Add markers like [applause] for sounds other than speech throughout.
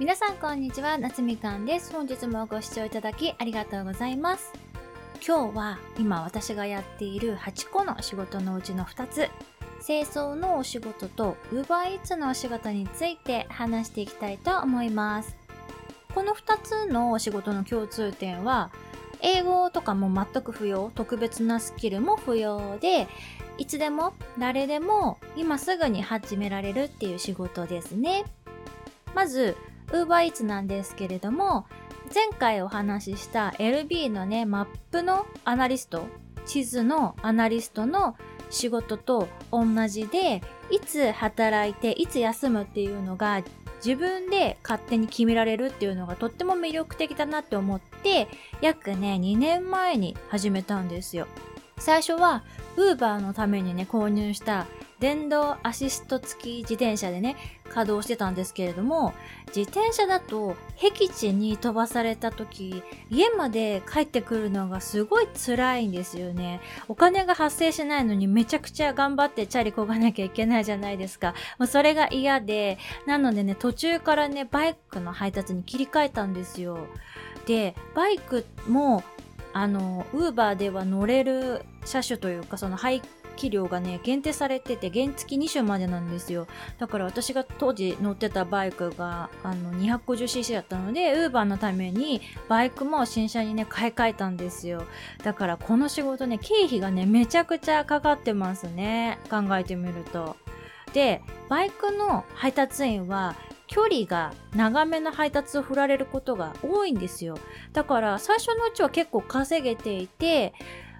皆さんこんにちは、夏みかんです。本日もご視聴いただきありがとうございます。今日は今私がやっている8個の仕事のうちの2つ、清掃のお仕事と UberEats のお仕事について話していきたいと思います。この2つのお仕事の共通点は、英語とかも全く不要、特別なスキルも不要で、いつでも誰でも今すぐに始められるっていう仕事ですね。まず、UberEats なんですけれども、前回お話しした LB のね、マップのアナリスト、地図のアナリストの仕事と同じで、いつ働いて、いつ休むっていうのが自分で勝手に決められるっていうのがとっても魅力的だなって思って、約ね、2年前に始めたんですよ。最初は Uber のためにね、購入した電動アシスト付き自転車でね、稼働してたんですけれども、自転車だと僻地に飛ばされた時、家まで帰ってくるのがすごい辛いんですよね。お金が発生しないのにめちゃくちゃ頑張ってチャリこがなきゃいけないじゃないですか。もうそれが嫌で、なのでね、途中からね、バイクの配達に切り替えたんですよ。で、バイクも、あの、ウーバーでは乗れる車種というか、その排気量がね、限定されてて、原付2種までなんですよ。だから私が当時乗ってたバイクが、あの、250cc だったので、ウーバーのために、バイクも新車にね、買い替えたんですよ。だからこの仕事ね、経費がね、めちゃくちゃかかってますね。考えてみると。で、バイクの配達員は、距離が長めの配達を振られることが多いんですよ。だから最初のうちは結構稼げていて、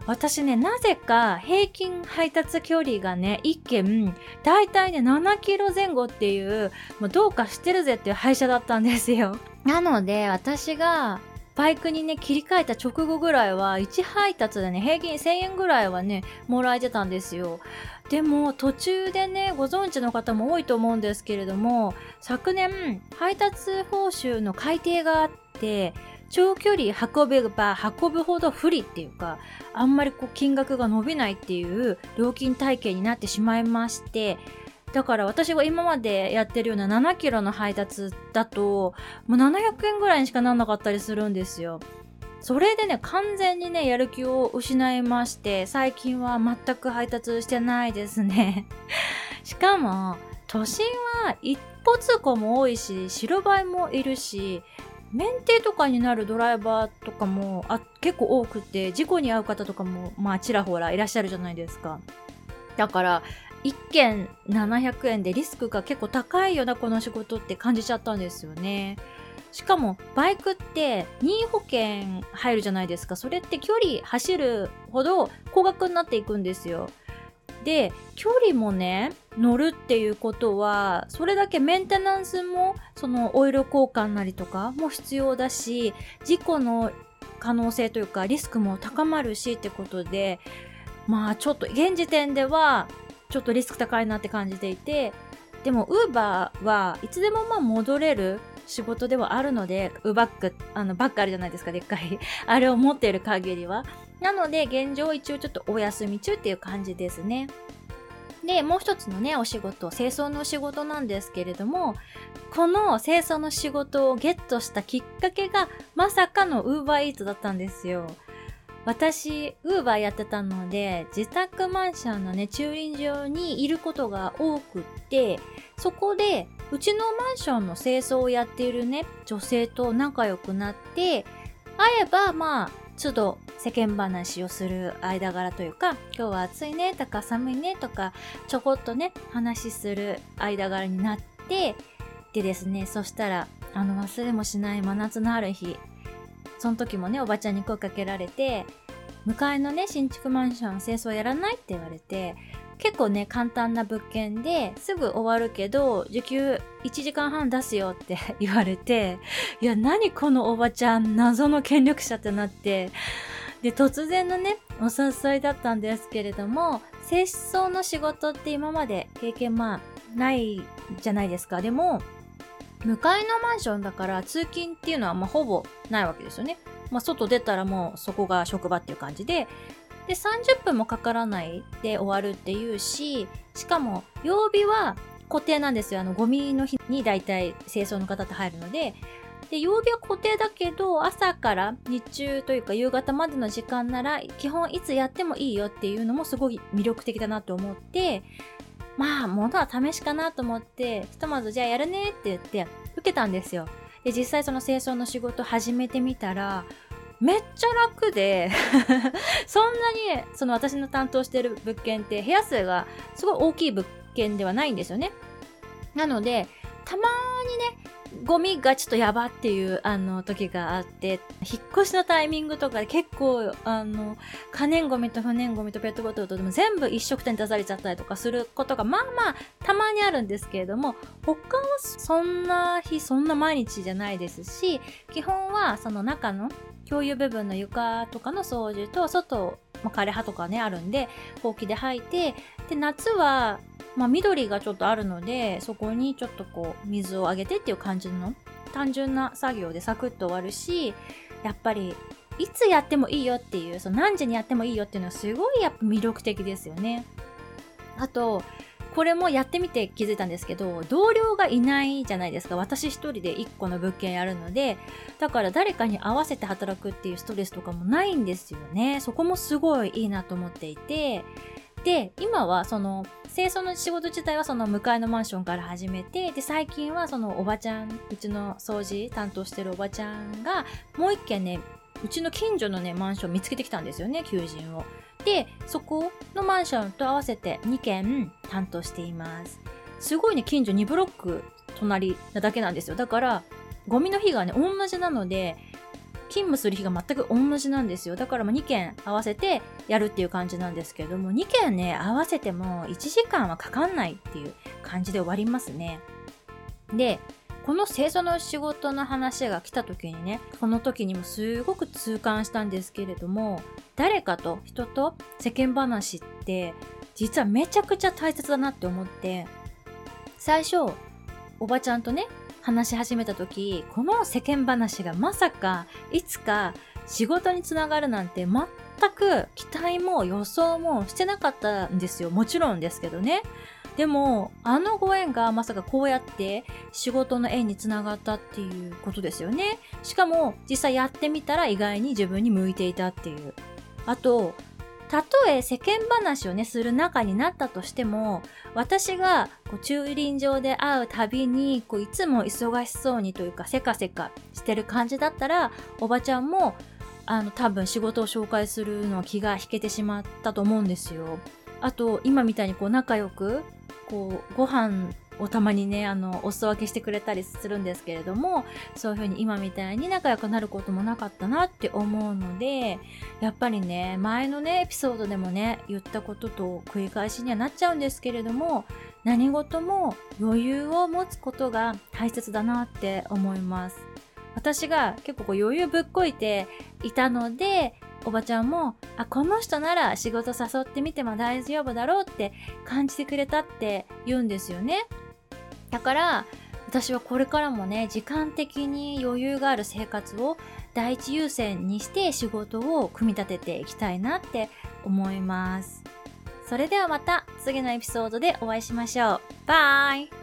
私ね、なぜか平均配達距離がね、1件、だいたいね、7キロ前後っていう、もうどうかしてるぜっていう配車だったんですよ。なので、私がバイクにね、切り替えた直後ぐらいは、1配達でね、平均1000円ぐらいはね、もらえてたんですよ。でも、途中でね、ご存知の方も多いと思うんですけれども、昨年、配達報酬の改定があって、長距離運べば運ぶほど不利っていうか、あんまりこう金額が伸びないっていう料金体系になってしまいまして、だから私が今までやってるような7キロの配達だと、もう700円ぐらいにしかなんなかったりするんですよ。それでね、完全にね、やる気を失いまして、最近は全く配達してないですね。[laughs] しかも、都心は一歩通行も多いし、白バイもいるし、免停とかになるドライバーとかもあ結構多くて、事故に遭う方とかも、まあ、ちらほらいらっしゃるじゃないですか。だから、1件700円でリスクが結構高いよな、この仕事って感じちゃったんですよね。しかも、バイクって任意保険入るじゃないですか。それって距離走るほど高額になっていくんですよ。で、距離もね、乗るっていうことは、それだけメンテナンスも、そのオイル交換なりとかも必要だし、事故の可能性というかリスクも高まるしってことで、まあちょっと現時点では、ちょっとリスク高いなって感じていて、でも、ウーバーはいつでもまあ戻れる仕事ではあるので、ウバック、あの、バッグあるじゃないですか、でっかい。[laughs] あれを持っている限りは。なので、現状一応ちょっとお休み中っていう感じですね。で、もう一つのね、お仕事、清掃の仕事なんですけれども、この清掃の仕事をゲットしたきっかけが、まさかの UberEats だったんですよ。私、ウーバーやってたので、自宅マンションのね、駐輪場にいることが多くって、そこで、うちのマンションの清掃をやっているね、女性と仲良くなって、会えば、まあ、都度世間話をする間柄というか、今日は暑いねとか寒いねとか、ちょこっとね、話する間柄になって、でですね、そしたら、あの、忘れもしない真夏のある日、その時もね、おばちゃんに声かけられて、向かいのね、新築マンション清掃やらないって言われて、結構ね、簡単な物件ですぐ終わるけど、時給1時間半出すよって [laughs] 言われて、いや、何このおばちゃん、謎の権力者ってなって、で、突然のね、お誘いだったんですけれども、清掃の仕事って今まで経験まあ、ないじゃないですか。でも、向かいのマンションだから通勤っていうのはまあほぼないわけですよね。まあ外出たらもうそこが職場っていう感じで、で30分もかからないで終わるっていうし、しかも曜日は固定なんですよ。あの、ゴミの日に大体清掃の方って入るので、で、曜日は固定だけど、朝から日中というか夕方までの時間なら、基本いつやってもいいよっていうのもすごい魅力的だなと思って、まあ、ものは試しかなと思って、ひとまずじゃあやるねって言って受けたんですよ。で、実際その清掃の仕事始めてみたら、めっちゃ楽で [laughs] そんなに、その私の担当してる物件って部屋数がすごい大きい物件ではないんですよね。なので、たまにね、ゴミがちょっとやばっていうあの時があって、引っ越しのタイミングとかで結構あの、可燃ゴミと不燃ゴミとペットボトルとでも全部一食店出されちゃったりとかすることがまあまあたまにあるんですけれども、他はそんな日、そんな毎日じゃないですし、基本はその中の共有部分の床とかの掃除と外、ま、枯れ葉とかねあるんで、ほうきで吐いて、で、夏はまあ、緑がちょっとあるのでそこにちょっとこう水をあげてっていう感じの単純な作業でサクッと終わるしやっぱりいつやってもいいよっていうその何時にやってもいいよっていうのはすごいやっぱ魅力的ですよね。あとこれもやってみて気づいたんですけど同僚がいないじゃないですか。私一人で1個の物件やるのでだから誰かに合わせて働くっていうストレスとかもないんですよね。そこもすごいいいなと思っていて。で今はその清掃の仕事自体はその向かいのマンションから始めてで最近はそのおばちゃんうちの掃除担当してるおばちゃんがもう一軒ねうちの近所のねマンション見つけてきたんですよね求人を。でそこのマンションと合わせて2軒担当していますすごいね近所2ブロック隣なだけなんですよだからゴミの日がね同じなので勤務する日が全く同じなんですよ。だからま2件合わせてやるっていう感じなんですけども、2件ね、合わせても1時間はかかんないっていう感じで終わりますね。で、この清掃の仕事の話が来た時にね、この時にもすごく痛感したんですけれども、誰かと人と世間話って実はめちゃくちゃ大切だなって思って、最初、おばちゃんとね、話し始めた時この世間話がまさかいつか仕事につながるなんて全く期待も予想もしてなかったんですよ。もちろんですけどね。でもあのご縁がまさかこうやって仕事の縁につながったっていうことですよねしかも実際やってみたら意外に自分に向いていたっていうあとたとえ世間話をね、する仲になったとしても、私がこう駐輪場で会うたびに、こういつも忙しそうにというか、せかせかしてる感じだったら、おばちゃんも、あの、多分仕事を紹介するのは気が引けてしまったと思うんですよ。あと、今みたいにこう仲良く、こう、ご飯をたまにね、あの、お裾分けしてくれたりするんですけれども、そういう風に今みたいに仲良くなることもなかったなって思うので、やっぱりね、前のね、エピソードでもね、言ったことと繰り返しにはなっちゃうんですけれども、何事も余裕を持つことが大切だなって思います。私が結構こう余裕ぶっこいていたので、おばちゃんも、あ、この人なら仕事誘ってみても大丈夫だろうって感じてくれたって言うんですよね。だから私はこれからもね時間的に余裕がある生活を第一優先にして仕事を組み立てていきたいなって思います。それではまた次のエピソードでお会いしましょう。バイ。